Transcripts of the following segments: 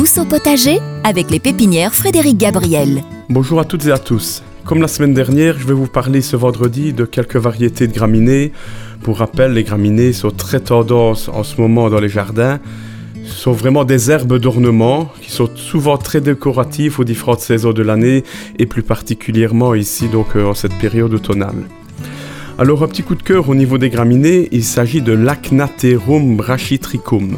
au potager avec les pépinières Frédéric Gabriel. Bonjour à toutes et à tous. Comme la semaine dernière, je vais vous parler ce vendredi de quelques variétés de graminées. Pour rappel, les graminées sont très tendance en ce moment dans les jardins. Ce sont vraiment des herbes d'ornement qui sont souvent très décoratives aux différentes saisons de l'année et plus particulièrement ici donc euh, en cette période automnale. Alors un petit coup de cœur au niveau des graminées, il s'agit de l'Acnaterum brachytricum.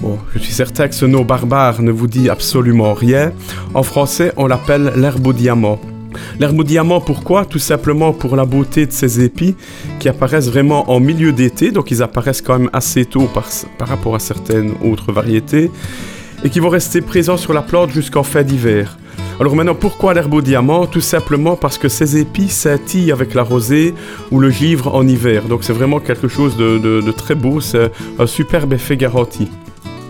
Bon, je suis certain que ce nom barbare ne vous dit absolument rien. En français, on l'appelle l'herbe au diamant. L'herbe au diamant, pourquoi? Tout simplement pour la beauté de ses épis qui apparaissent vraiment en milieu d'été, donc ils apparaissent quand même assez tôt par, rapport à certaines autres variétés, et qui vont rester présents sur la plante jusqu'en fin d'hiver. Alors maintenant, pourquoi l'herbe au diamant? Tout simplement parce que ces épis scintillent avec la rosée ou le givre en hiver. Donc c'est vraiment quelque chose de, très beau, c'est un superbe effet garanti.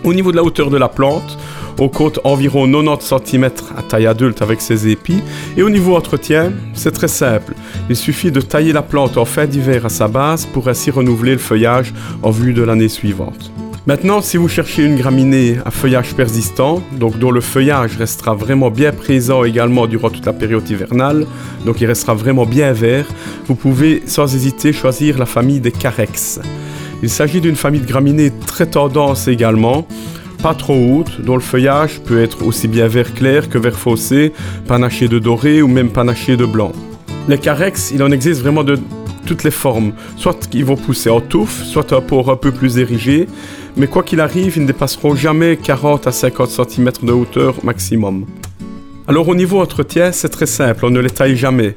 Au niveau de la hauteur de la plante, on compte environ 90 cm à taille adulte avec ses épis. Et au niveau entretien, c'est très simple. Il suffit de tailler la plante en fin d'hiver à sa base pour ainsi renouveler le feuillage en vue de l'année suivante. Maintenant, si vous cherchez une graminée à feuillage persistant, donc dont le feuillage restera vraiment bien présent également durant toute la période hivernale, donc il restera vraiment bien vert, vous pouvez sans hésiter choisir la famille des Carex. Il s'agit d'une famille de graminées très tendance également, pas trop haute, dont le feuillage peut être aussi bien vert clair que vert foncé, panaché de doré ou même panaché de blanc. Les carex, il en existe vraiment de toutes les formes. Soit ils vont pousser en touffe, soit un port un peu plus érigé, mais quoi qu'il arrive, ils ne dépasseront jamais 40 à 50 cm de hauteur maximum. Alors au niveau entretien, c'est très simple, on ne les taille jamais.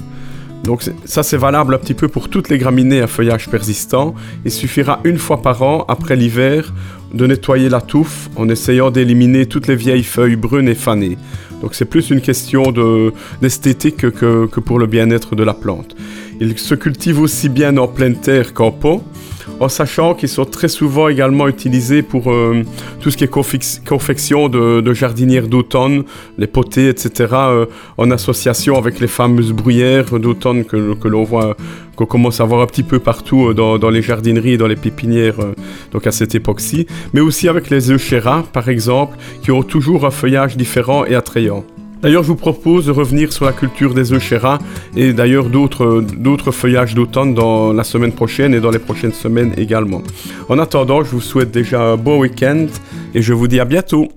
Donc ça c'est valable un petit peu pour toutes les graminées à feuillage persistant. Il suffira une fois par an, après l'hiver, de nettoyer la touffe en essayant d'éliminer toutes les vieilles feuilles brunes et fanées. Donc c'est plus une question d'esthétique que, que pour le bien-être de la plante. Il se cultive aussi bien en pleine terre qu'en pot en sachant qu'ils sont très souvent également utilisés pour euh, tout ce qui est confection de, jardinières d'automne, les potées, etc., euh, en association avec les fameuses bruyères d'automne que, l'on voit, qu'on commence à voir un petit peu partout euh, dans, les jardineries dans les pépinières, donc à cette époque-ci, mais aussi avec les euchéras, par exemple, qui ont toujours un feuillage différent et attrayant. D'ailleurs, je vous propose de revenir sur la culture des euchéras et d'ailleurs d'autres feuillages d'automne dans la semaine prochaine et dans les prochaines semaines également. En attendant, je vous souhaite déjà un bon week-end et je vous dis à bientôt.